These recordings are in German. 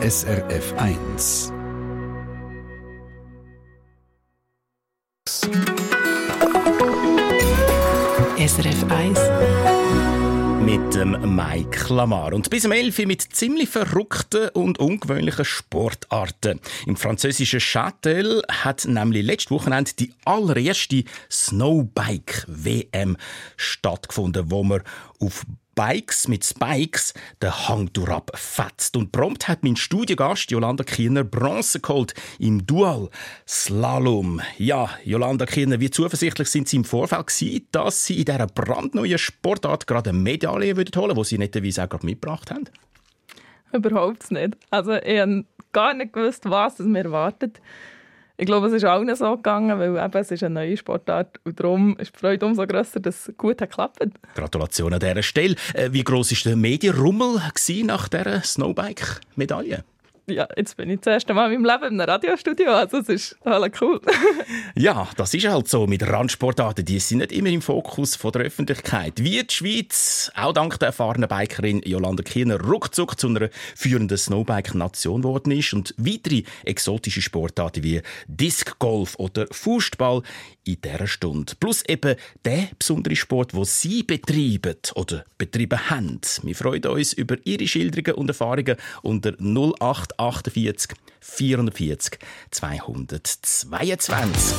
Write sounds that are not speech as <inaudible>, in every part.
SRF 1. SRF 1 mit dem Mike Lamar. Und bis um 11 Uhr mit ziemlich verrückten und ungewöhnlichen Sportarten. Im französischen Châtel hat nämlich letztes Wochenende die allererste Snowbike-WM stattgefunden, wo man auf Bikes mit Spikes den Hang fetzt. Und prompt hat mein Studiogast Jolanda Kiener Bronze geholt im Dual Slalom. Ja, Jolanda Kiener, wie zuversichtlich sind Sie im Vorfeld gewesen, dass Sie in dieser brandneuen Sportart gerade eine Medaille holen würden, die Sie netterweise auch gerade mitgebracht haben? Überhaupt nicht. Also ich habe gar nicht gewusst, was es mir erwartet. Ich glaube, es ist allen so gegangen, weil eben, es ist eine neue Sportart und darum ist die Freude umso grösser, dass es gut hat geklappt. Gratulation an dieser Stelle. Äh, wie groß war der Medienrummel nach dieser Snowbike-Medaille? Ja, jetzt bin ich das erste Mal in meinem Leben in einem Radiostudio. Also, es ist alle cool. <laughs> ja, das ist halt so mit Randsportarten. Die sind nicht immer im Fokus von der Öffentlichkeit. Wie die Schweiz, auch dank der erfahrenen Bikerin Jolanda Kiener, ruckzuck zu einer führenden Snowbike-Nation geworden ist und weitere exotische Sportarten wie Disc Golf oder Fußball in dieser Stunde. Plus eben der besondere Sport, den Sie betreiben oder betrieben haben. Wir freuen uns über Ihre Schilderungen und Erfahrungen unter 0848 440 222.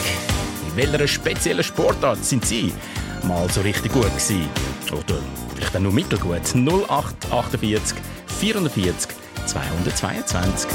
In welcher speziellen Sportart sind Sie mal so richtig gut gewesen? Oder vielleicht auch nur mittelgut? 0848 440 222.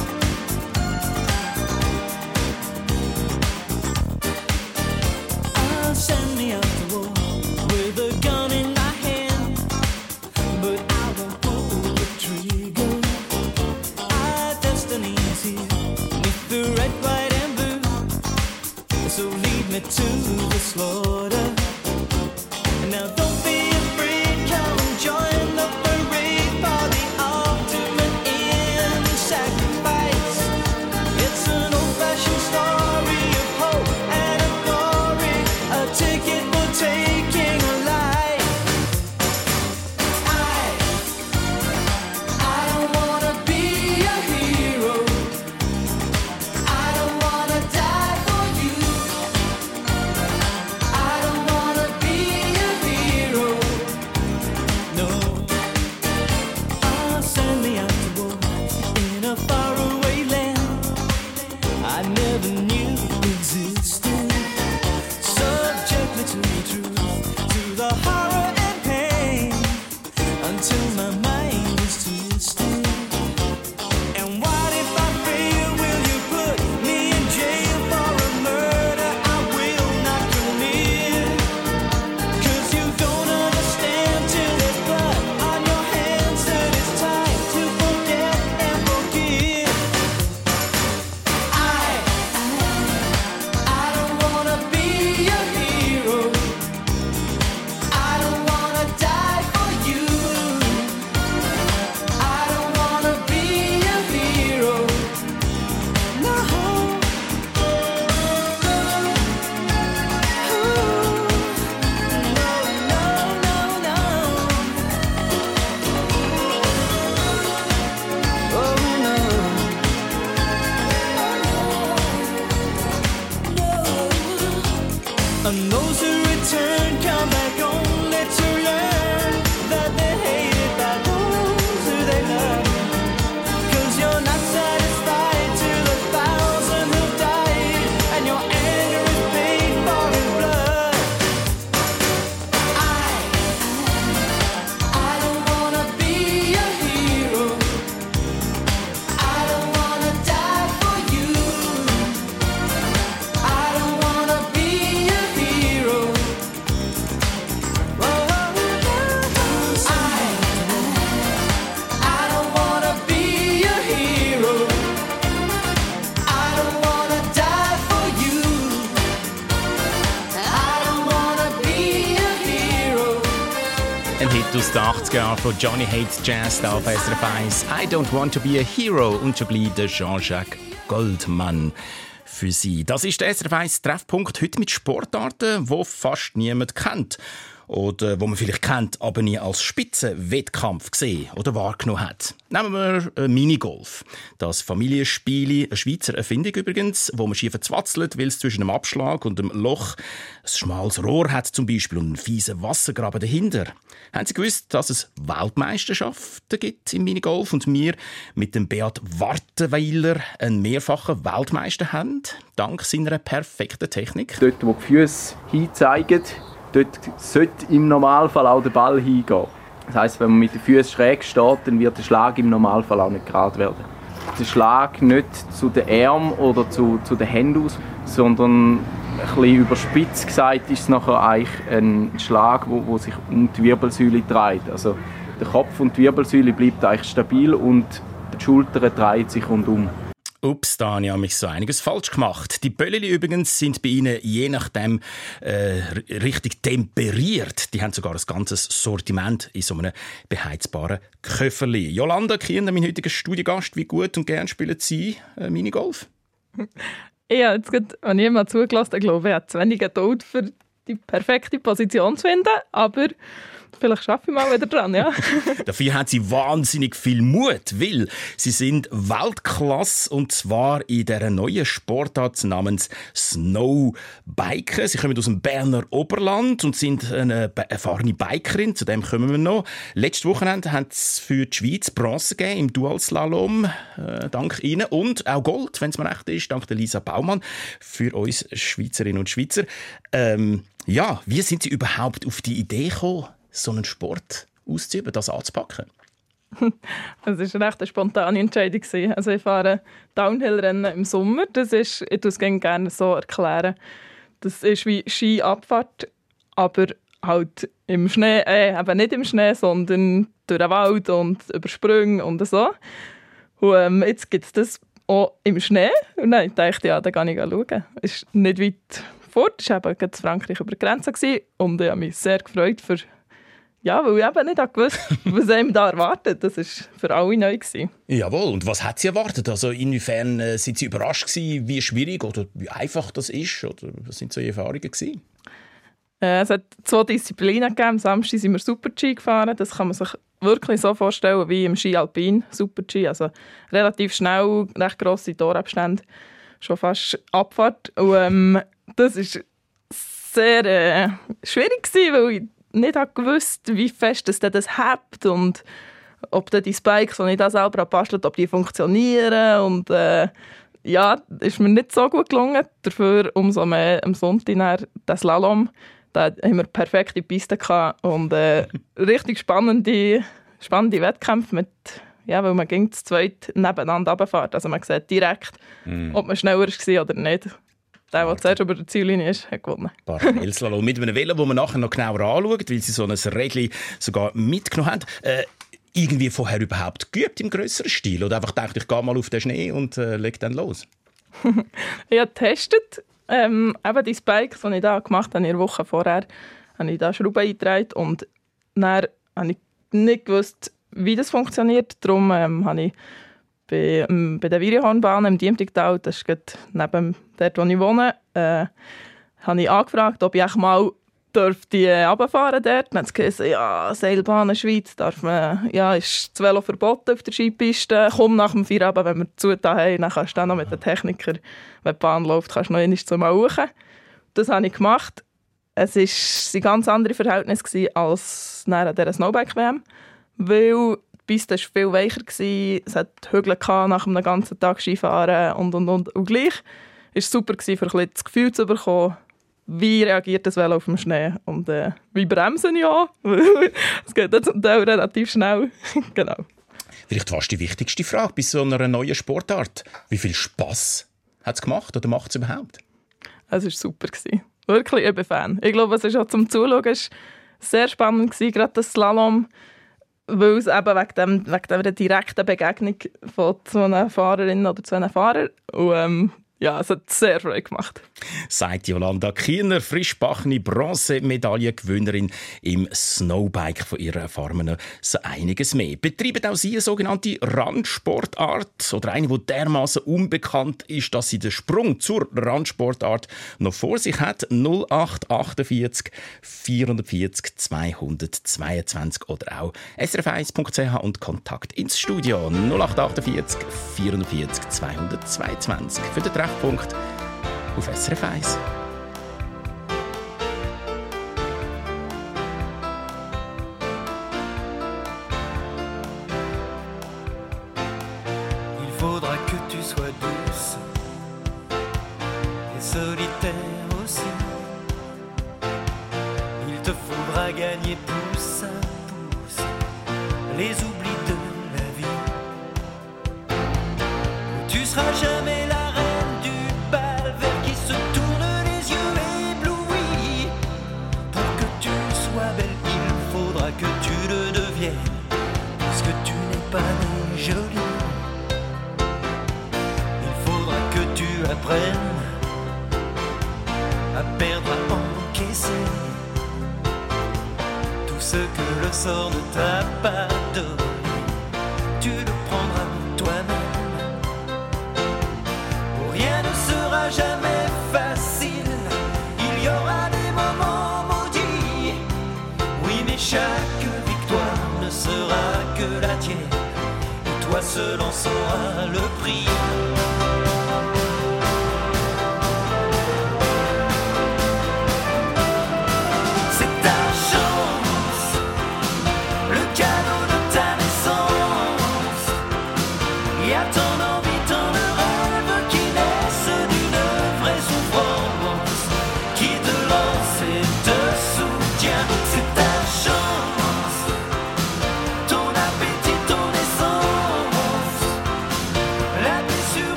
von Johnny Hates Jazz auf SRF 1. I don't want to be a hero und schon bleibt Jean-Jacques Goldman für Sie. Das ist der SRF 1 Treffpunkt heute mit Sportarten, wo fast niemand kennt. Oder wo man vielleicht kennt, aber nie als Spitzenwettkampf gesehen oder wahrgenommen hat. Nehmen wir äh, Minigolf. Das Familienspiel, eine Schweizer Erfindung übrigens, wo man schief zwatzelt, weil es zwischen einem Abschlag und einem Loch ein schmales Rohr hat zum Beispiel und einen fiesen Wassergraben dahinter. Haben Sie gewusst, dass es Weltmeisterschaften gibt im Minigolf und wir mit dem Beat Wartenweiler einen mehrfachen Weltmeister haben, dank seiner perfekten Technik? Dort, wo die Füße hinzeigen, dort sollte im Normalfall auch der Ball hingehen. Das heisst, wenn man mit den Füßen schräg steht, dann wird der Schlag im Normalfall auch nicht gerade werden. Der Schlag nicht zu den Armen oder zu, zu den Händen aus, sondern ein überspitzt gesagt ist es nachher eigentlich ein Schlag, wo, wo sich um die Wirbelsäule dreht. Also der Kopf und die Wirbelsäule bleibt eigentlich stabil und die Schulter dreht sich rundum. Ups, da habe ich mich so einiges falsch gemacht. Die Bölleli übrigens sind bei Ihnen je nachdem äh, richtig temperiert. Die haben sogar ein ganzes Sortiment in so einem beheizbaren Köfferli. Jolanda Kinder, mein heutiger Studiogast, wie gut und gern spielen Sie äh, Minigolf? <laughs> Ja, jetzt gerade, wenn ich mal zugelassen glaube ich, hat zu wenig Geduld für die perfekte Position zu finden, aber Vielleicht schaffe ich mal wieder dran, ja. <laughs> Dafür haben sie wahnsinnig viel Mut, weil sie sind Weltklasse und zwar in der neuen Sportart namens Snowbiken. Sie kommen aus dem Berner Oberland und sind eine erfahrene Bikerin. Zu dem kommen wir noch. Letztes Wochenende haben sie für die Schweiz Bronze gegeben im Dualslalom. Äh, dank Ihnen. Und auch Gold, wenn es mir recht ist, dank der Lisa Baumann für uns Schweizerinnen und Schweizer. Ähm, ja, wie sind Sie überhaupt auf die Idee gekommen, so einen Sport auszuüben, das anzupacken? <laughs> Es war eine recht spontane Entscheidung. Also ich fahre Downhill-Rennen im Sommer. Das ist, ich es gerne so erklären. Das ist wie Skiabfahrt, aber halt im Schnee, äh, eben nicht im Schnee, sondern durch den Wald und über Sprünge und so. Und ähm, jetzt gibt es das auch im Schnee. Und dann dachte ich, ja, da kann ich schauen. Es ist nicht weit fort. Es war eben Frankreich über die Grenze. Und ich habe mich sehr gefreut für ja, weil ich eben nicht gewusst <laughs> was einem da erwartet. Das war für alle neu. Gewesen. Jawohl, und was hat Sie erwartet? Also inwiefern äh, sind Sie überrascht gewesen, wie schwierig oder wie einfach das ist? Oder was sind so Ihre Erfahrungen gewesen? Äh, es hat zwei Disziplinen gegeben. Am Samstag sind wir Super-G gefahren. Das kann man sich wirklich so vorstellen wie im Ski Alpin Super-G. Also relativ schnell, recht grosse Torabstände, schon fast Abfahrt. Und ähm, das war sehr äh, schwierig gewesen, weil ich nicht gewusst wie fest das, das hebt und ob die Spikes, die ich da selber bastelt, ob die funktionieren und äh, ja, ist mir nicht so gut gelungen. Dafür umso mehr am Sonntag das Slalom. Da haben wir perfekte Piste gehabt und äh, <laughs> richtig spannende, spannende Wettkämpfe mit ja, weil man ging zu zweit nebeneinander runterfährt. Also man sieht direkt, mm. ob man schneller war oder nicht. Der, der zuerst über der Ziellinie ist, hat gewonnen. <laughs> Parallelslalom mit einem Velo, das man nachher noch genauer anschaut, weil sie so ein Rädchen sogar mitgenommen haben. Äh, irgendwie vorher überhaupt geübt im größeren Stil? Oder einfach gedacht, ich gehe mal auf den Schnee und äh, lege dann los? <laughs> ich habe getestet. Ähm, eben die Spikes, die ich da gemacht habe, in der Woche vorher, habe ich da Schrauben eingetragen und dann habe ich nicht gewusst, wie das funktioniert. Darum ähm, habe ich bei, ähm, bei der Viriehornbahn im Diemtigtal, das ist neben dort, wo ich wohne, äh, habe ich angefragt, ob ich mal dürfte äh, runterfahren dort. Dann haben sie gesagt, ja, Seilbahn Schweiz darf man, ja, ist das Velo verboten auf der Skipiste. Komm nach dem Feierabend, wenn wir zu haben, dann kannst du dann noch mit dem Techniker, wenn die Bahn läuft, kannst du noch einmal zum Rauchen. Das habe ich gemacht. Es waren ganz andere Verhältnisse als nach dieser Snowbike-WM, weil Piste war viel weicher, es hat Hügel nach einem ganzen Tag Skifahren und, und, und. Und gleich war es super, für ein das Gefühl zu bekommen, wie reagiert das Velo auf dem Schnee und äh, wie bremsen ja. <laughs> es geht zum Teil relativ schnell. <laughs> genau. Vielleicht fast die wichtigste Frage bei so einer neuen Sportart. Wie viel Spass hat es gemacht oder macht es überhaupt? Es war super. Wirklich, ich bin Fan. Ich glaube, es ist auch zum Zuschauen sehr spannend, gerade das Slalom weil es eben wegen, dem, wegen dieser direkten Begegnung von einer Fahrerin oder zu einem Fahrer und ähm, ja, es hat sehr Freude gemacht. Sagt Jolanda Kiener, frischbachene Bronzemedaillengewinnerin im Snowbike von ihrer erfahrenen so einiges mehr. Betreibt auch sie eine sogenannte Randsportart oder eine, die dermaßen unbekannt ist, dass sie den Sprung zur Randsportart noch vor sich hat. 0848 440 222 oder auch srf1.ch und Kontakt ins Studio 0848 440 222 für den Treffpunkt auf SRF 1. Ne t'a pas. Tu le prendras toi-même. Rien ne sera jamais facile. Il y aura des moments maudits. Oui, mais chaque victoire ne sera que la tienne. Et toi seul en sauras le prix.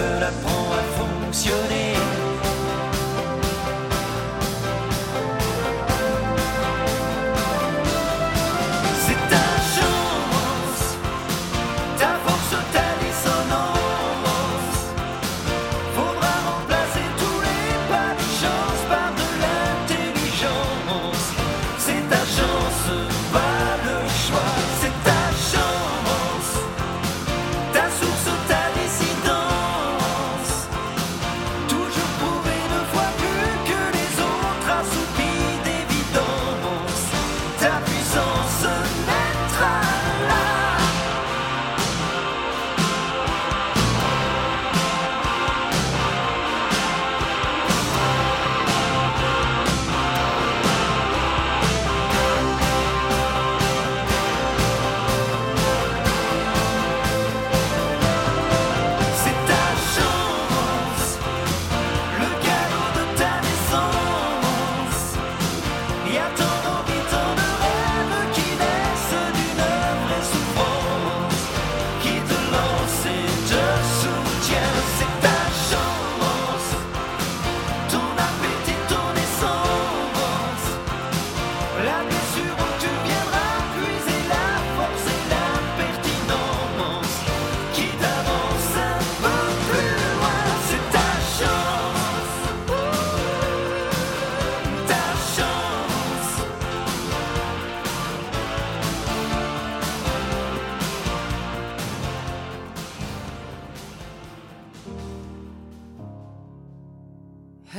Cela apprend à fonctionner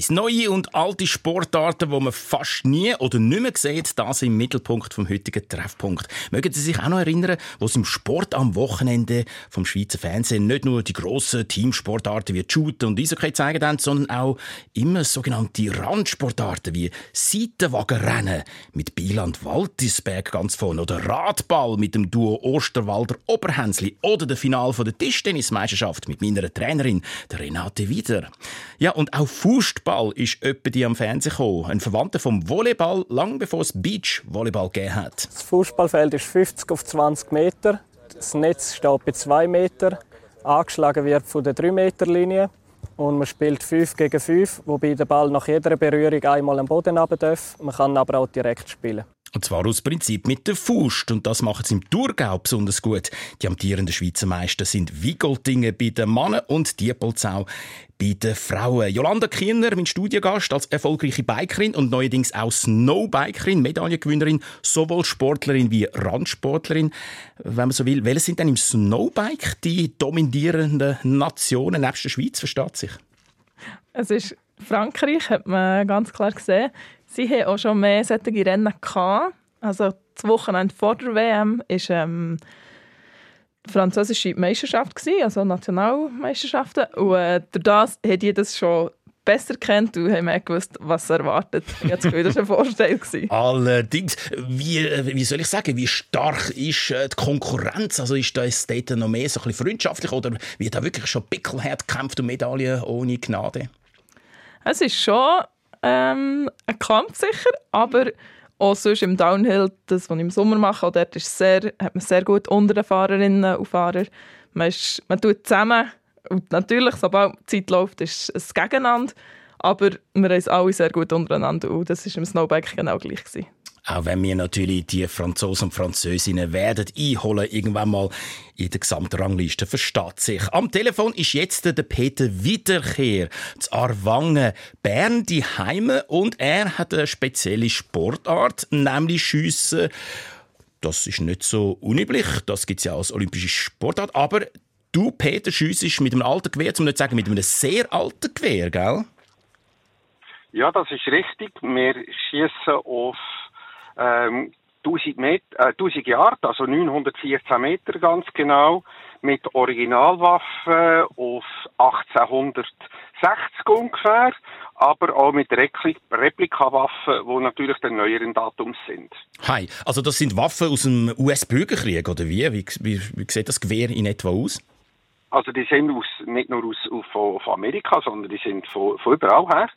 1. Neue und alte Sportarten, die man fast nie oder nicht mehr sieht, das im Mittelpunkt vom heutigen Treffpunkt. Mögen Sie sich auch noch erinnern, was im Sport am Wochenende vom Schweizer Fernsehen nicht nur die grossen Teamsportarten wie Shooter und Eishockey zeigen haben, sondern auch immer sogenannte Randsportarten wie Seitenwagenrennen mit Bieland Waltisberg ganz vorne oder Radball mit dem Duo Osterwalder Oberhänsli oder der Final von der Tischtennismeisterschaft mit meiner Trainerin, der Renate Wieder. Ja, und auch Fußball ist öppe die am Fernsehen gekommen. Ein Verwandter vom Volleyball, lang bevor es Beach-Volleyball gegeben hat. Das Fußballfeld ist 50 auf 20 Meter. Das Netz steht bei 2 Meter. Angeschlagen wird von der 3 Meter Linie. Und man spielt 5 gegen 5, wobei der Ball nach jeder Berührung einmal am Boden runter darf. Man kann aber auch direkt spielen. Und zwar aus Prinzip mit der Faust. Und das macht es im Thurgau besonders gut. Die amtierenden Schweizer Meister sind Wigoltingen bei den Männern und Diepolzau bei den Frauen. Jolanda Kiener, mein Studiengast, als erfolgreiche Bikerin und neuerdings auch Snowbikerin, Medaillengewinnerin, sowohl Sportlerin wie Randsportlerin. Wenn man so will, welche sind denn im Snowbike die dominierenden Nationen nebst der Schweiz, versteht sich? Es ist Frankreich, hat man ganz klar gesehen. Sie haben auch schon mehr solche Rennen gehabt. Also das Wochenende vor der WM war ähm, die französische Meisterschaft, gewesen, also Nationalmeisterschaften. Und äh, durch das haben die das schon besser kennt und haben mehr gewusst, was erwartet. Ich habe das Gefühl, das war ein Vorteil. <laughs> Allerdings, wie, äh, wie soll ich sagen, wie stark ist äh, die Konkurrenz? Also ist das dort noch mehr so ein bisschen freundschaftlich oder wird da wirklich schon pickelhart gekämpft um Medaillen ohne Gnade? Es ist schon ähm, ein Kampf sicher, aber auch sonst im Downhill, das, was ich im Sommer mache, auch dort ist sehr, hat man sehr gut unter den Fahrerinnen und Fahrern. Man, ist, man tut zusammen und natürlich, sobald die Zeit läuft, ist es gegeneinander, aber wir haben alle sehr gut untereinander und das war im Snowbike genau gleich. Gewesen. Auch wenn wir natürlich die Franzosen und Französinnen werden einholen, irgendwann mal in der Gesamtrangliste, versteht sich. Am Telefon ist jetzt der Peter Wiederkehr zu Arwangen, Bern, die Heime und er hat eine spezielle Sportart, nämlich Schiessen. Das ist nicht so unüblich, das gibt es ja als olympische Sportart, aber du, Peter, schiessest mit einem alten Gewehr, zum nicht sagen mit einem sehr alten Gewehr, gell? Ja, das ist richtig. Wir schießen auf ähm, 1000, Met äh, 1000 Yard, also 914 Meter ganz genau, mit Originalwaffen auf 1860 ungefähr, aber auch mit Repli Replikawaffen, die natürlich den neueren Datums sind. Hi, also das sind Waffen aus dem US-Bürgerkrieg, oder wie? Wie, wie? wie sieht das Gewehr in etwa aus? Also die sind aus, nicht nur aus, aus, von, von Amerika, sondern die sind von, von überall her.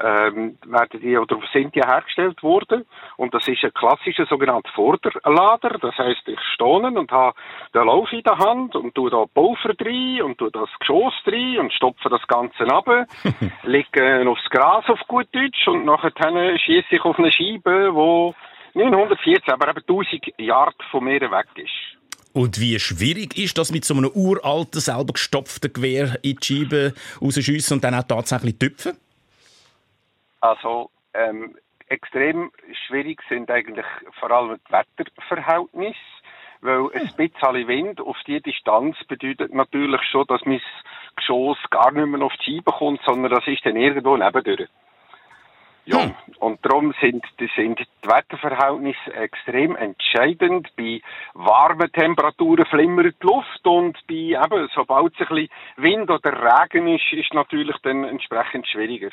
Ähm, werden die oder sind die hergestellt worden und das ist ein klassischer sogenannter Vorderlader. Das heißt, ich stehe und habe den Lauf in der Hand und tue da Pulver drin und tue das Geschoss drin und stopfe das Ganze ab, lege <laughs> äh, aufs Gras auf gut Deutsch und nachher schieße ich auf eine Scheibe, wo 914, aber eben 1000 Yard von mir weg ist. Und wie schwierig ist das mit so einem uralten, selber gestopften Gewehr in die Scheibe rausschiessen und dann auch tatsächlich tüpfen? Also ähm, extrem schwierig sind eigentlich vor allem die Wetterverhältnisse, weil ein bisschen Wind auf die Distanz bedeutet natürlich schon, dass mein Geschoss gar nicht mehr auf die Scheibe kommt, sondern das ist dann irgendwo nebendurch. Ja, Hm. und darum sind, die- sind die Wetterverhältnisse extrem entscheidend. Bei warmen Temperaturen flimmert die Luft und bei eben, sobald es ein bisschen Wind oder Regen ist, ist natürlich dann entsprechend schwieriger.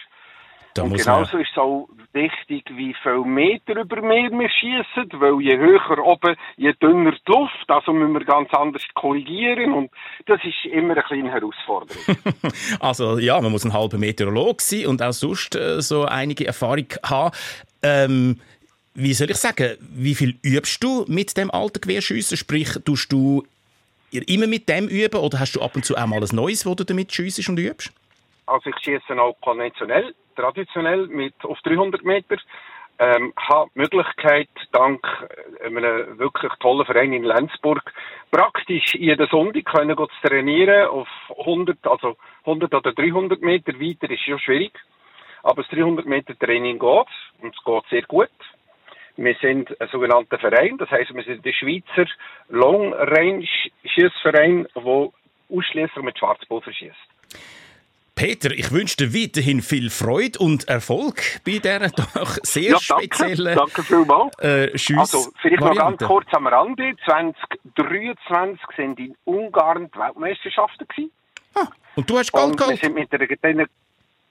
Da und man, genauso ist es auch wichtig, wie viel Meter über Meer wir schießen, weil je höher oben, je dünner die Luft, also müssen wir ganz anders korrigieren und das ist immer eine kleine Herausforderung. <laughs> also ja, man muss ein halber Meteorolog sein und auch sonst äh, so einige Erfahrung haben. Ähm, wie soll ich sagen, wie viel übst du mit dem alten Gewehrschiessen? Sprich, tust du immer mit dem üben oder hast du ab und zu auch mal ein neues, wo du damit schiessest und übst? Also ich schieße auch konventionell, traditionell mit auf 300 Meter. Ähm, habe die Möglichkeit, dank äh, einem wirklich tollen Verein in Lenzburg, praktisch jeden Sonntag können zu trainieren auf 100, also 100 oder 300 Meter. Weiter ist ja schwierig. Aber das 300 Meter Training geht und es geht sehr gut. Wir sind ein sogenannter Verein, das heißt, wir sind der Schweizer Long Range Schießverein, der ausschließlich mit Schwarzpulver schießt. Peter, ich wünsche dir weiterhin viel Freude und Erfolg bei dieser <laughs> doch sehr Ja, danke. speziellen Danke vielmals. äh, Also, vielleicht noch ganz Variante. kurz am Rande. 2023 sind in Ungarn die Weltmeisterschaften gewesen. Und du hast Gold Und wir geholt? sind mit einer,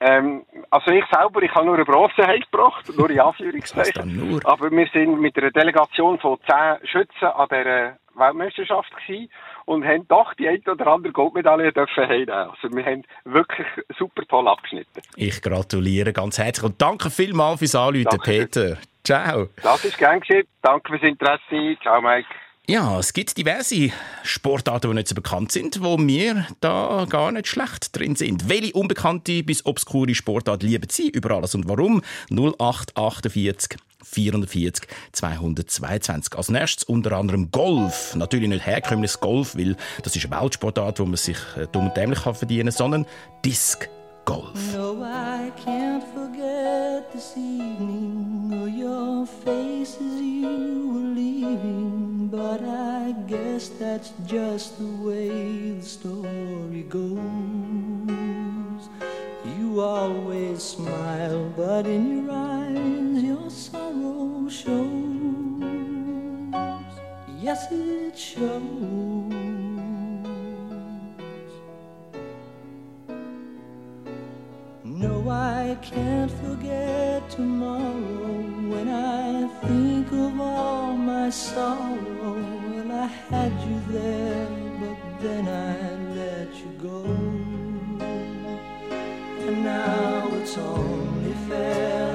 Ähm, also ich selber, ich habe nur eine Bronze heimgebracht, nur in Anführungszeichen. nur? Aber wir sind mit einer Delegation von zehn Schützen an der Weltmeisterschaft gewesen und haben doch die eine oder andere Goldmedaille dürfen heimnehmen. Also wir haben wirklich super toll abgeschnitten. Ich gratuliere ganz herzlich und danke vielmals fürs Anrufen. Peter. Ciao. Das ist gern geschehen. Danke fürs Interesse. Ciao, Mike. Ja, es gibt diverse Sportarten, die nicht so bekannt sind, wo wir da gar nicht schlecht drin sind. Welche unbekannte bis obskure Sportart lieben Sie über alles und warum? 0848 440 222. Als nächstes unter anderem Golf. Natürlich nicht herkömmliches Golf, weil das ist eine Weltsportart, wo man sich äh, dumm und dämlich kann verdienen kann, sondern Disc Golf. No, I can't forget this evening your face as you were leaving. But I guess that's just the way the story goes. You always smile, but in your eyes your sorrow shows. Yes, it shows. No, I can't forget tomorrow when I think of all my sorrow. Well, I had you there, but then I let you go. And now it's only fair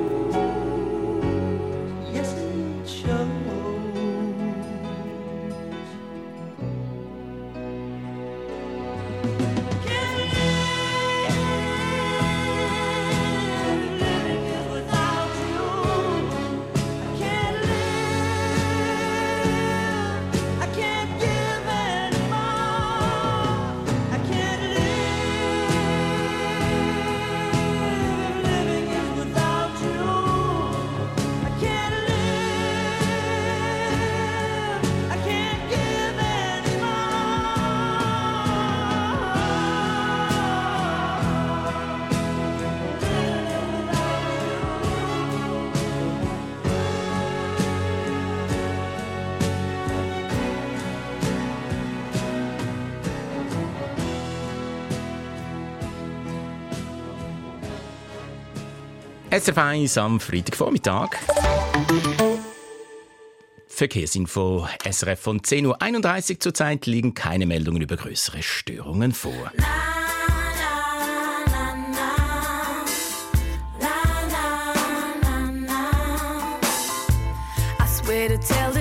SRF 1 am Freitagvormittag. Verkehrsinfo SRF von 10.31 Uhr zurzeit liegen keine Meldungen über größere Störungen vor. To tell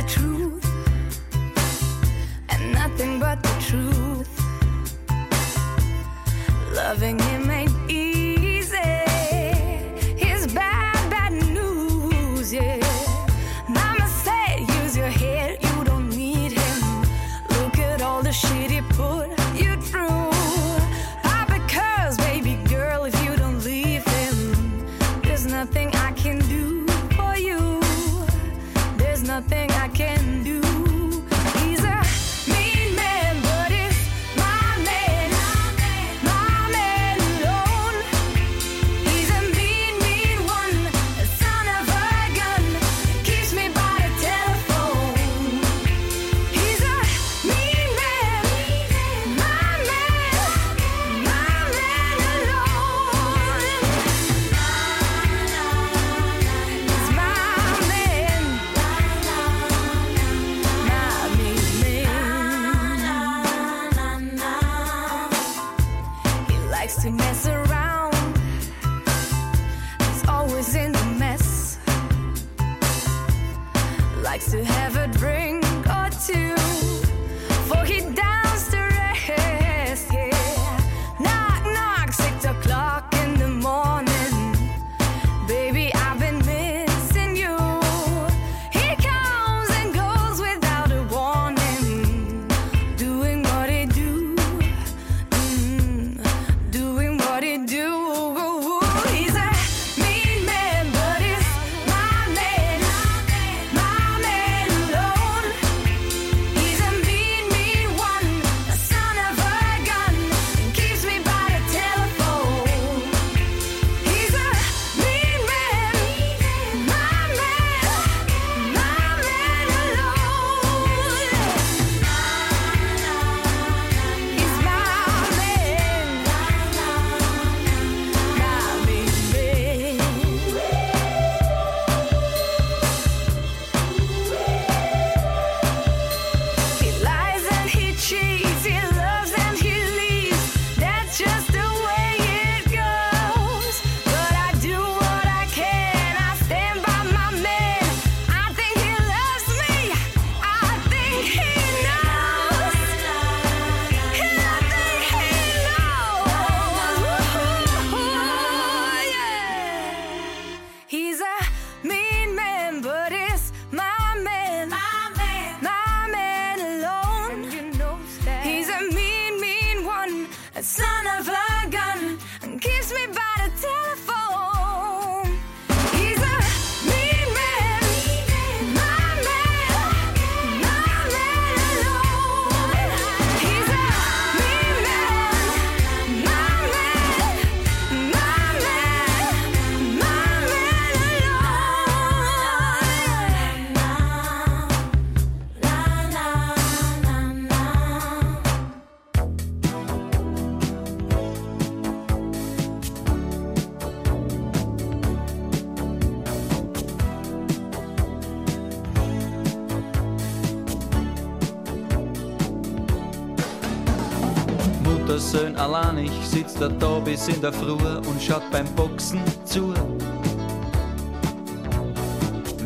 sitzt er da bis in der Früh und schaut beim Boxen zu.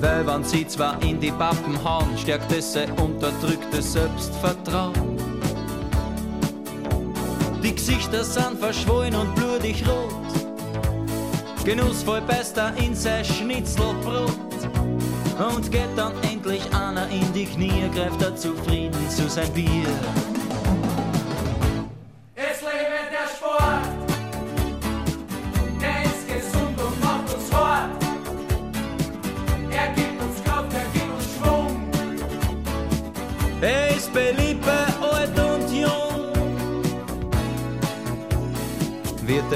Weil wenn sie zwar in die Pappen hauen, stärkt es sein unterdrücktes Selbstvertrauen. Die Gesichter sind verschwollen und blutig rot. Genussvoll beißt er in sein Schnitzelbrot. Und geht dann endlich einer in die Knie, greift er zufrieden zu sein Bier.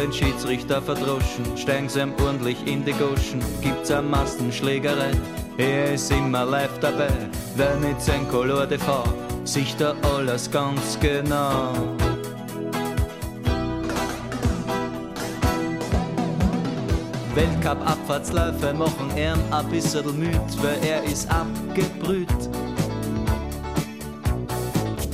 Ein Schiedsrichter verdroschen, steigen sie ihm ordentlich in die Goschen, gibt's eine Massenschlägerei. Er ist immer live dabei, wer mit sein Color Fahr, sieht da alles ganz genau. Weltcup-Abfahrtsläufe machen ihn ein bisschen müd, weil er ist abgebrüht.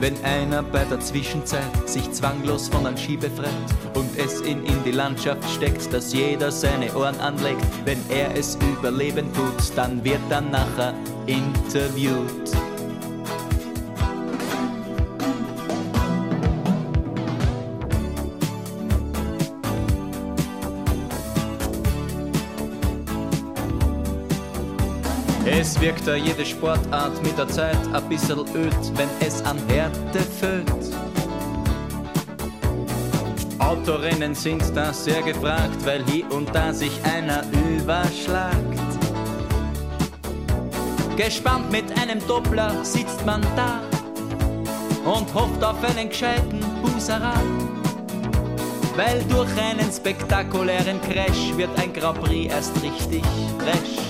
Wenn einer bei der Zwischenzeit sich zwanglos von einem Ski befreit und es ihn in die Landschaft steckt, dass jeder seine Ohren anlegt, wenn er es überleben tut, dann wird er nachher interviewt. Wirkt da jede Sportart mit der Zeit ein bisschen öd, wenn es an Härte füllt. Autorennen sind da sehr gefragt, weil hier und da sich einer überschlagt. Gespannt mit einem Doppler sitzt man da und hofft auf einen gescheiten Buserat. Weil durch einen spektakulären Crash wird ein Grand Prix erst richtig fresh.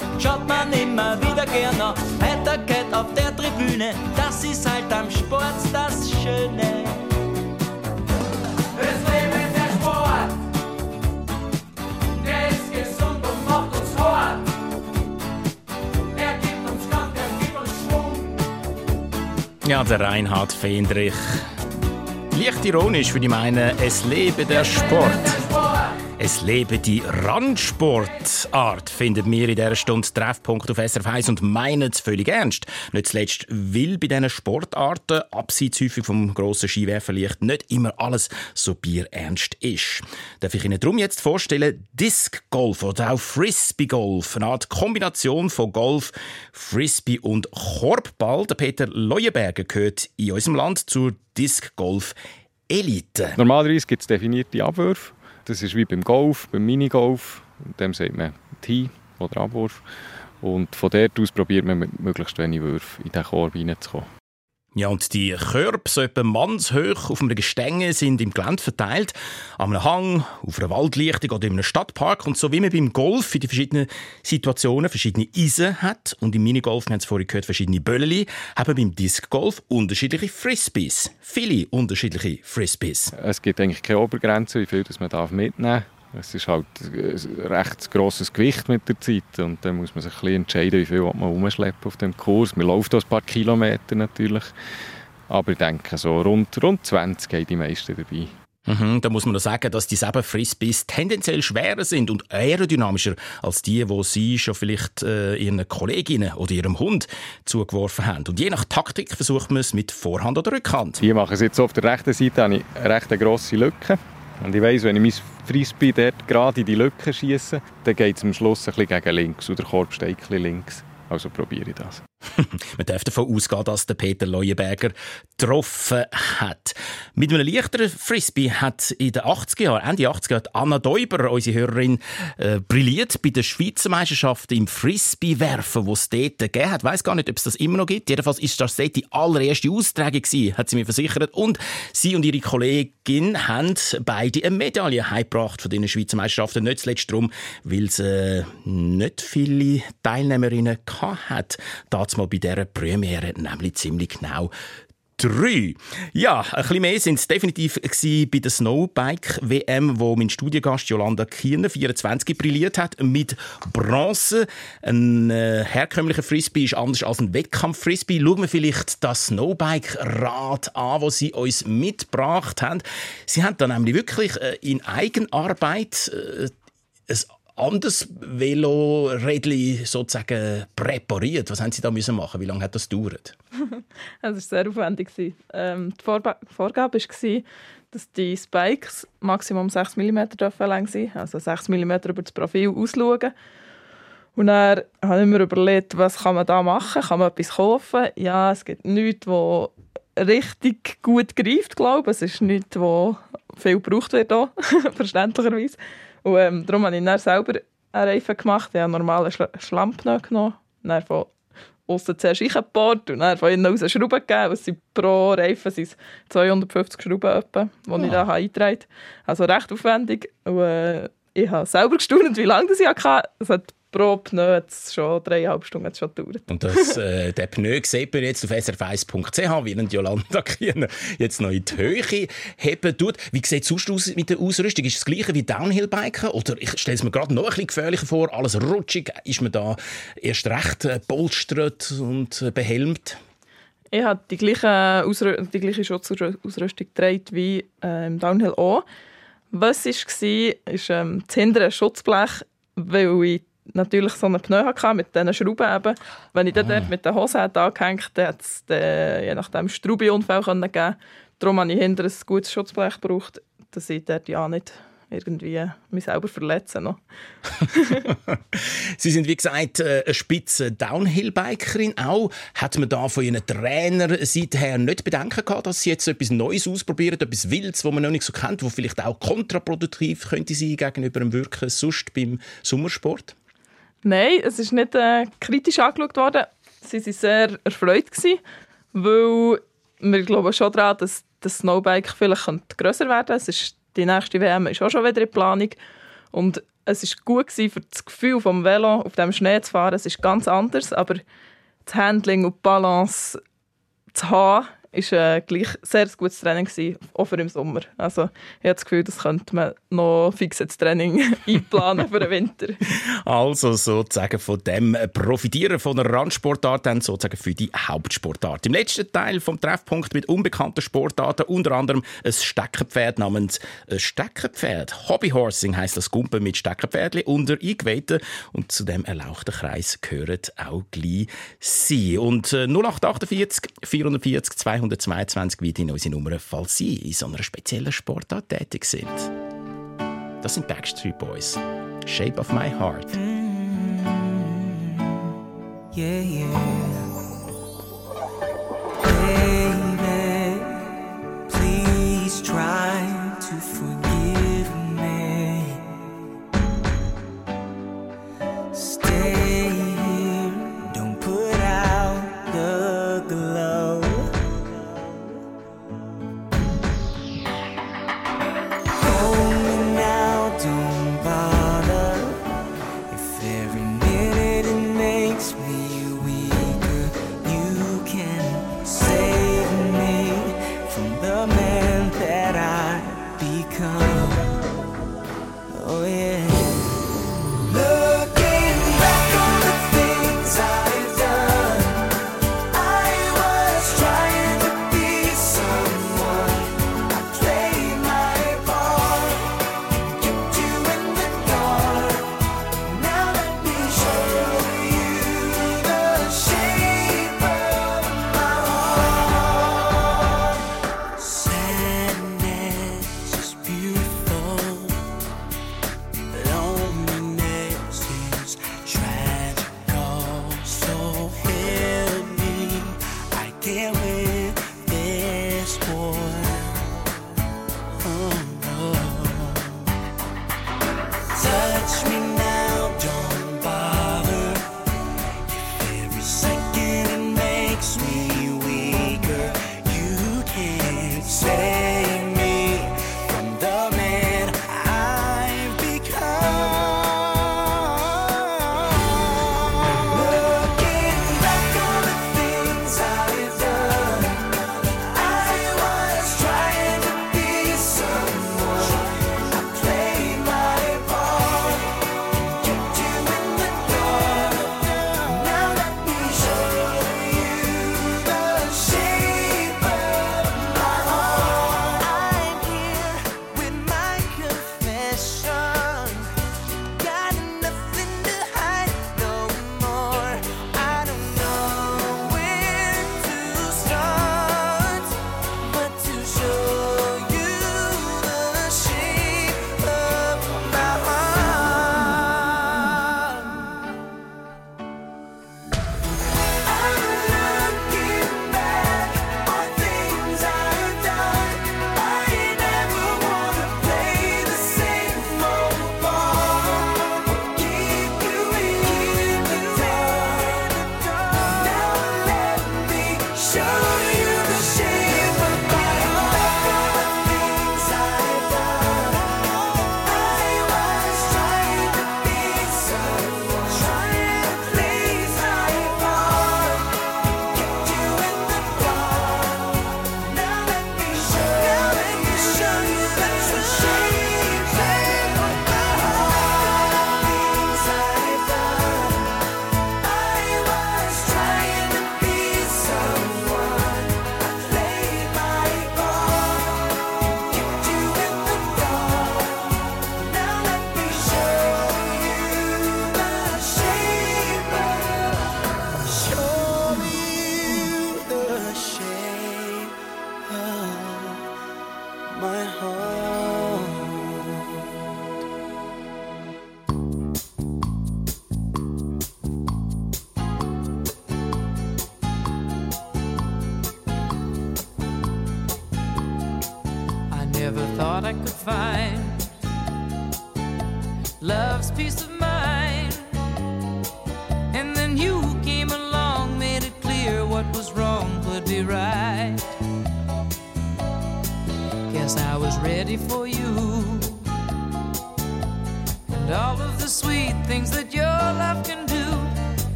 Inferno schaut man immer wieder gerne. Heiterkeit auf der Tribüne, das ist halt am Sport das Schöne. es lebe der Sport, der ist gesund und macht uns hart. Er gibt uns Kraft, er gibt uns Schwung. Ja, der Reinhard Fendrich. Leicht ironisch würde ich meinen, es lebe der Sport. Es lebe die Randsportart, finden wir in dieser Stunde Treffpunkt auf SRF 1 und meinen es völlig ernst. Nicht zuletzt, weil bei diesen Sportarten, abseits häufig vom grossen Skiwerferlicht, nicht immer alles so bierernst ist. Darf ich Ihnen darum jetzt vorstellen, Disc Golf oder auch Frisbee Golf, eine Art Kombination von Golf, Frisbee und Korbball. Der Peter Leuenberger gehört in unserem Land zur Disc Golf Elite. Normalerweise gibt es definierte Abwürfe. Das ist wie beim Golf, beim Minigolf. Dem sagt man Tee oder Abwurf. Und von dort aus probiert man mit möglichst wenig Würfen in den Korb reinzukommen. Ja, und die Körbe, so etwa mannshoch auf einem Gestänge, sind im Gelände verteilt. An einem Hang, auf einer Waldlichtung oder in einem Stadtpark. Und so wie man beim Golf in den verschiedenen Situationen verschiedene Eisen hat und im Minigolf, wir haben es vorhin gehört, verschiedene Bölleli, haben beim Discgolf unterschiedliche Frisbees. Viele unterschiedliche Frisbees. Es gibt eigentlich keine Obergrenze, wie viel das man mitnehmen darf. Es ist halt ein recht grosses Gewicht mit der Zeit und dann muss man sich ein bisschen entscheiden, wie viel man rumschleppen auf dem Kurs. Man läuft auch ein paar Kilometer natürlich, aber ich denke, so rund, rund 20 haben die meisten dabei. Mhm, da muss man noch sagen, dass die selben Frisbees tendenziell schwerer sind und aerodynamischer als die, die sie schon vielleicht äh, ihren Kolleginnen oder ihrem Hund zugeworfen haben. Und je nach Taktik versucht man es mit Vorhand oder Rückhand. Hier mache ich es jetzt auf der rechten Seite habe ich eine recht grosse Lücke. Und ich weiss, wenn ich mein Frisbee dort gerade in die Lücke schiesse, dann geht es am Schluss ein bisschen gegen links oder der Korb steht ein bisschen links. Also probiere ich das. <laughs> Man darf davon ausgehen, dass der Peter Leuenberger getroffen hat. Mit einem leichteren Frisbee hat in den 80er Jahren, Ende 80er Jahren, Anna Däuber, unsere Hörerin, äh, brilliert bei den Schweizer Meisterschaften im Frisbee-Werfen, die es dort gegeben hat. Ich weiss gar nicht, ob es das immer noch gibt. Jedenfalls ist das dort die allererste Austragung gewesen, hat sie mir versichert. Und sie und ihre Kollegin haben beide eine Medaille heimgebracht von diesen Schweizer Meisterschaften. Nicht zuletzt darum, weil es äh, nicht viele Teilnehmerinnen. Damals mal bei dieser Premiere, nämlich ziemlich genau drei. Ja, ein bisschen mehr sind es definitiv bei der Snowbike-WM, wo mein Studiengast Jolanda Kierner, 24, brilliert hat, mit Bronze. Ein äh, herkömmlicher Frisbee ist anders als ein Wettkampf-Frisbee. Schauen wir vielleicht das Snowbike-Rad an, das sie uns mitgebracht haben. Sie haben dann nämlich wirklich äh, in Eigenarbeit äh, ein anderes Velorädli sozusagen präpariert. Was haben Sie da müssen machen? Wie lange hat das gedauert? <laughs> Es war sehr aufwendig. Ähm, die Vorba Vorgabe war, dass die Spikes maximum 6 mm lang sein also 6 mm über das Profil ausschauen. Und dann habe ich mir überlegt, was kann man da machen? Kann man etwas kaufen? Ja, es gibt nichts, das richtig gut greift, glaube ich. Es ist nichts, das viel gebraucht wird, auch, <laughs> verständlicherweise. Und ähm, darum habe ich dann selber einen Reifen gemacht. Ich habe einen normalen Schla Schlammpneu genommen. Dann von außen zuerst eingebohrt und dann von innen raus Schrauben gegeben. Es sind pro Reifen sind es 250 Schrauben, etwa, die ich da habe eingetragen habe. Also recht aufwendig. Und, äh, ich habe selber gestaunt, wie lange das ich hatte. Es hat pro Pneu schon dreieinhalb Stunden schon gedauert. Und das, äh, den Pneu sieht man jetzt auf srf1.ch, während Jolanda <laughs> Kiener jetzt noch in die Höhe heben tut. Wie sieht es sonst aus mit der Ausrüstung? Ist es das gleiche wie Downhill-Biken? Oder ich stelle es mir gerade noch ein bisschen gefährlicher vor, alles rutschig. Ist man da erst recht äh, polstert und äh, behelmt? Ich habe die gleiche, Ausrü die gleiche Schutzausrüstung getragen wie äh, im Downhill auch. Was war, ist ähm, das hintere Schutzblech, weil ich natürlich so einen Pneu hatte mit diesen Schrauben eben. Wenn ich dann dort mit der Hose hätte angehängt hätte, hat es dann, je nachdem können geben Darum habe ich hinter ein gutes Schutzblech gebraucht, dass ich dort ja nicht irgendwie mich selber verletzen noch. <laughs> Sie sind, wie gesagt, äh, eine spitze Downhill-Bikerin auch. Hat man da von Ihren Trainerseite her nicht Bedenken gehabt, dass Sie jetzt etwas Neues ausprobieren, etwas Wildes, das man noch nicht so kennt, wo vielleicht auch kontraproduktiv könnte sein gegenüber dem Wirken sonst beim Sommersport? Nein, es ist nicht äh, kritisch angeschaut worden. Sie waren sehr erfreut, gewesen, weil wir glauben schon daran, dass das Snowbike vielleicht grösser werden könnte. Es ist, die nächste WM ist auch schon wieder in Planung. Und es war gut gewesen, für das Gefühl vom Velo auf dem Schnee zu fahren. Es ist ganz anders, aber das Handling und die Balance zu haben, ist äh, gleich sehr gutes Training gewesen, auch für im Sommer. Also ich habe das Gefühl, das könnte man noch fix ins Training <laughs> einplanen für den Winter. Also sozusagen von dem profitieren von einer Randsportart dann sozusagen für die Hauptsportart. Im letzten Teil vom Treffpunkt mit unbekannten Sportarten unter anderem ein Steckenpferd namens ein Steckenpferd. Hobbyhorsing heißt das Gumpen mit Steckenpferdli unter Eingeweihten und zu dem erlauchten Kreis gehört auch gleich sie. Und äh, 0848 440 222 weiterhin unsere Nummer, falls Sie in so einer speziellen Sportart tätig sind. Das sind Backstreet Boys. Shape of My Heart. Yeah, yeah. Baby,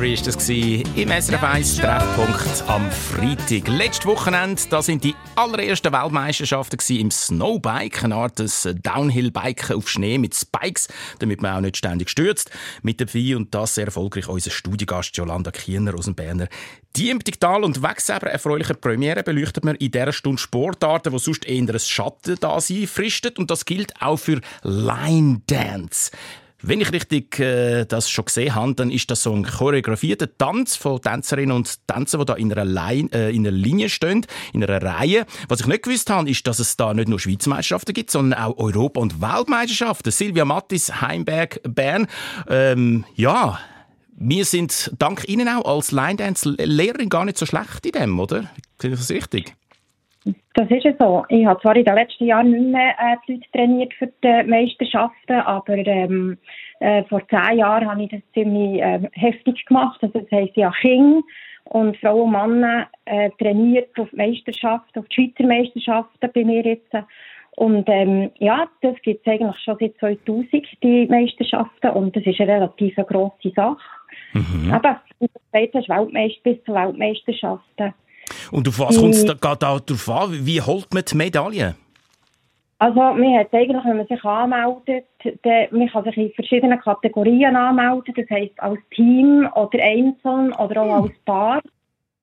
Carey ist das im SRF 1 Treffpunkt am Freitag. Letztes Wochenende, da sind die allerersten Weltmeisterschaften im Snowbike, eine Art Downhill-Biken auf Schnee mit Spikes, damit man auch nicht ständig stürzt. Mit dem Vieh und das sehr erfolgreich unser Studiogast Jolanda Kiener aus dem Berner die im digital und wegselber erfreulichen Premiere beleuchtet man in dieser Stunde Sportarten, die sonst eher ein Schatten da sein fristet. Und das gilt auch für Line Dance. Wenn ich richtig äh, das schon gesehen habe, dann ist das so ein choreografierter Tanz von Tänzerinnen und Tänzern, die da in einer, Line, äh, in einer Linie stehen, in einer Reihe. Was ich nicht gewusst habe, ist, dass es da nicht nur Schweizer Meisterschaften gibt, sondern auch Europa- und Weltmeisterschaften. Silvia Mattis, Heimberg, Bern. Ähm, ja, wir sind dank Ihnen auch als Line Dance-Lehrerin gar nicht so schlecht in dem, oder? Sehe ich das richtig? Das ist ja so. Ich habe zwar in den letzten Jahren nicht mehr äh, die Leute trainiert für die Meisterschaften, aber ähm, äh, vor zehn Jahren habe ich das ziemlich äh, heftig gemacht. Also das heisst, ich habe Kinder und Frauen und Männer äh, trainiert auf die Meisterschaften, auf die Schweizer Meisterschaften bei mir jetzt. Und ähm, ja, das gibt es eigentlich schon seit 2000, die Meisterschaften. Und das ist eine relativ grosse Sache. Mhm. Aber, wie du gesagt hast, Weltmeister bis zu Weltmeisterschaften. Und auf was kommt es da, geht da darauf an? Wie holt man die Medaille? Also man hat eigentlich, wenn man sich anmeldet, dann, man kann sich in verschiedenen Kategorien anmelden, das heisst als Team oder einzeln oder auch als Paar.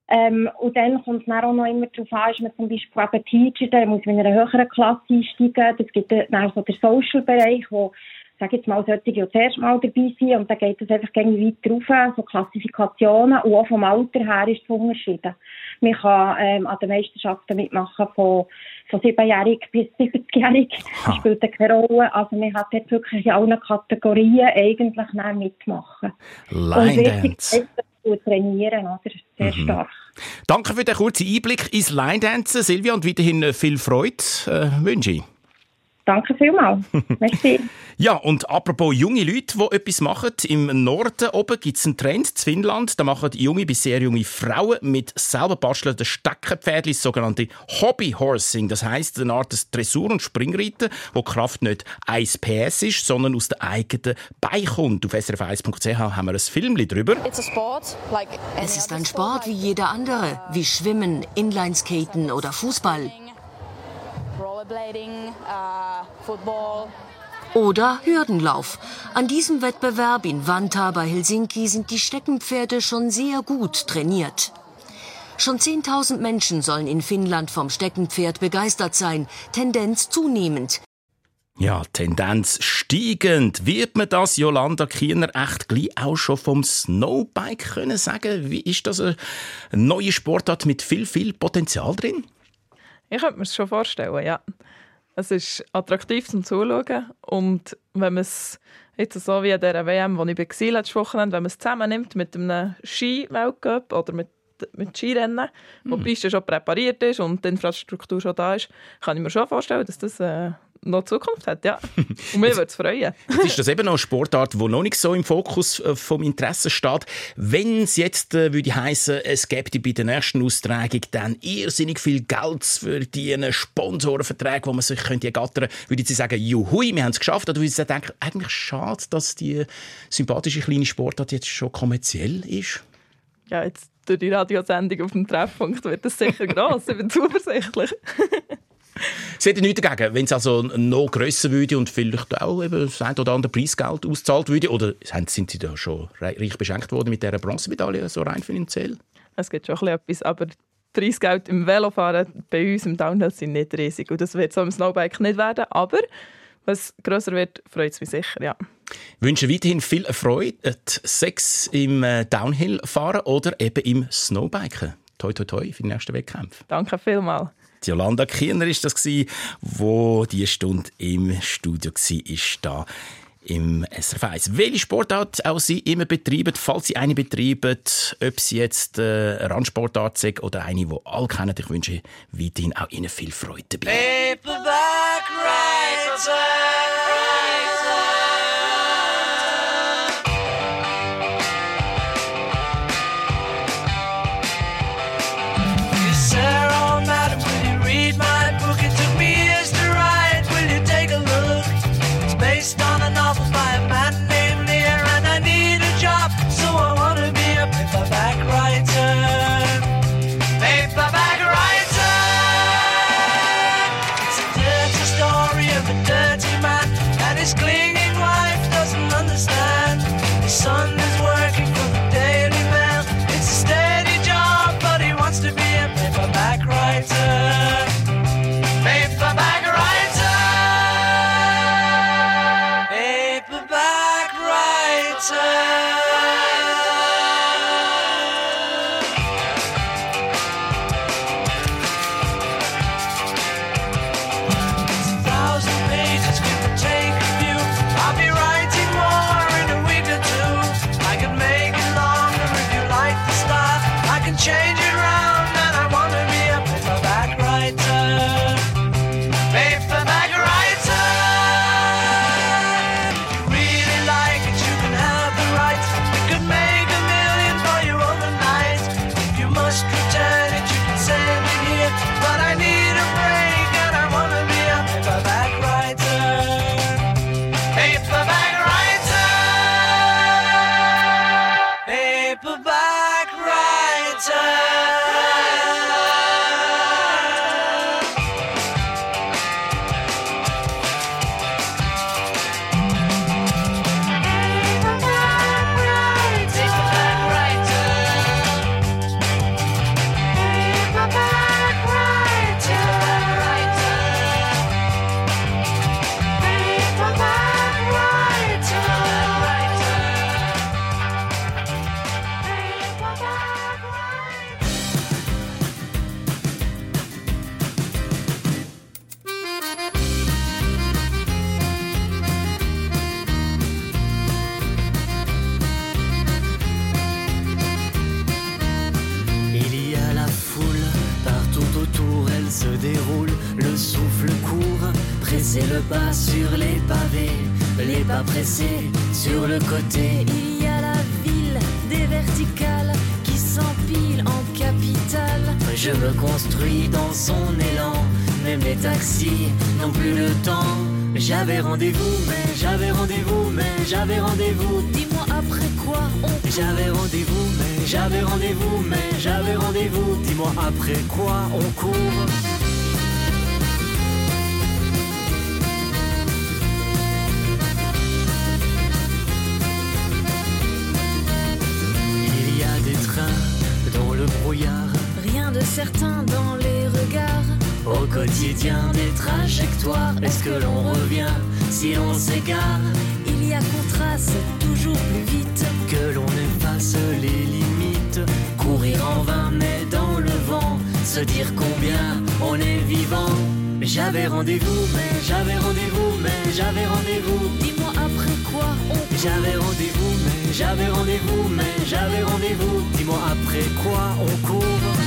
Ähm, und dann kommt es dann auch noch immer darauf an, ist man zum Beispiel eben Teacher, dann muss man in einer höheren Klasse einsteigen. Das gibt dann so den Social-Bereich, wo sage jetzt mal, solche, die zuerst mal dabei sind und dann geht das einfach gegen weiter rauf, so Klassifikationen und auch vom Alter her ist es unterschieden. Man kann ähm, an den Meisterschaften mitmachen von, von 7-jährig bis 70-jährig, das spielt keine Rolle. Also man hat dort wirklich in allen Kategorien eigentlich mitmachen. Line und wichtig Dance. du trainieren, oder? Sehr Mhm. stark. Danke für den kurzen Einblick ins Line Dancen, Silvia, und weiterhin äh, viel Freude äh, wünsche ich. Danke vielmals. <laughs> Merci. Ja, und apropos junge Leute, die etwas machen, im Norden oben gibt es einen Trend in Finnland. Da machen junge bis sehr junge Frauen mit selber bastelnden Steckenpferdchen das sogenannte Hobbyhorsing. Das heisst, eine Art des Dressur- und Springreiten, wo die Kraft nicht 1 PS ist, sondern aus der eigenen Bein kommt. Auf srf1.ch haben wir ein Film drüber. Es ist ein Sport wie jeder andere, wie Schwimmen, Inlineskaten oder Fußball. Rollerblading, uh, football. Oder Hürdenlauf. An diesem Wettbewerb in Vantaa bei Helsinki sind die Steckenpferde schon sehr gut trainiert. Schon 10.000 Menschen sollen in Finnland vom Steckenpferd begeistert sein, Tendenz zunehmend. Ja, Tendenz steigend. Wird man das, Jolanda Kiener, echt gleich auch schon vom Snowbike können sagen? Wie ist das eine neue Sportart mit viel, viel Potenzial drin? Ich könnte mir das schon vorstellen, ja. Es ist attraktiv zum Zuschauen und wenn man es jetzt so wie an dieser WM, wo ich war, letztes Wochenende, wenn man es zusammennimmt mit einem Ski-Weltcup oder mit, mit Skirennen, wo die Piste schon präpariert ist und die Infrastruktur schon da ist, kann ich mir schon vorstellen, dass das äh, noch Zukunft hat, ja. <laughs> Und mir würde es freuen. Jetzt ist das eben noch eine Sportart, die noch nicht so im Fokus äh, vom Interesse steht. Wenn es jetzt äh, würde heißen, es gäbe bei der nächsten Austragung dann irrsinnig viel Geld zu verdienen, Sponsorenverträge, wo man sich könnte ergattern, würde Sie sagen, juhui, wir haben es geschafft? Oder würde Sie denken, eigentlich schade, dass die sympathische kleine Sportart jetzt schon kommerziell ist? Ja, jetzt durch die Radiosendung auf dem Treffpunkt wird das sicher gross. Ich bin zuversichtlich. <laughs> Sie hätten nichts dagegen, wenn es also noch grösser würde und vielleicht auch eben das ein oder andere Preisgeld ausgezahlt würde? Oder sind Sie da schon reich beschenkt worden mit dieser Bronzemedaille, so rein finanziell? Es gibt schon ein bisschen etwas, aber Preisgeld im Velofahren bei uns im Downhill sind nicht riesig. Und das wird so im Snowbike nicht werden. Aber es grösser wird, freut es mich sicher, ja. wünsche weiterhin viel Freude, Sex im äh, Downhill-Fahren oder eben im Snowbiken. Toi, toi, toi für die nächsten Wettkämpfe. Danke vielmals. Jolanda Kiener ist das gsi, wo die Stunde im Studio war, ist da im SRF 1. Welche Sportart auch Sie immer betreiben, falls Sie eine betreiben, ob sie jetzt äh, eine Randsportart sind oder eine, die alle kennen, ich wünsche weiterhin auch Ihnen viel Freude dabei. Paperback writer. Rendez-vous, mais j'avais rendez-vous, mais j'avais rendez-vous. Dis-moi après quoi on J'avais rendez-vous, mais j'avais rendez-vous, mais j'avais rendez-vous. Dis-moi après quoi on court. Il y a des trains dans le brouillard. Rien de certain dans les regards. Au quotidien des trajectoires, est-ce que l'on si l'on s'égare Il y a qu'on trace toujours plus vite. Que l'on efface les limites, courir en vain mais dans le vent, se dire combien on est vivant. J'avais rendez-vous, mais j'avais rendez-vous, mais j'avais rendez-vous. Dis-moi après quoi on J'avais rendez-vous, mais j'avais rendez-vous, mais j'avais rendez-vous. Dis-moi après quoi on court.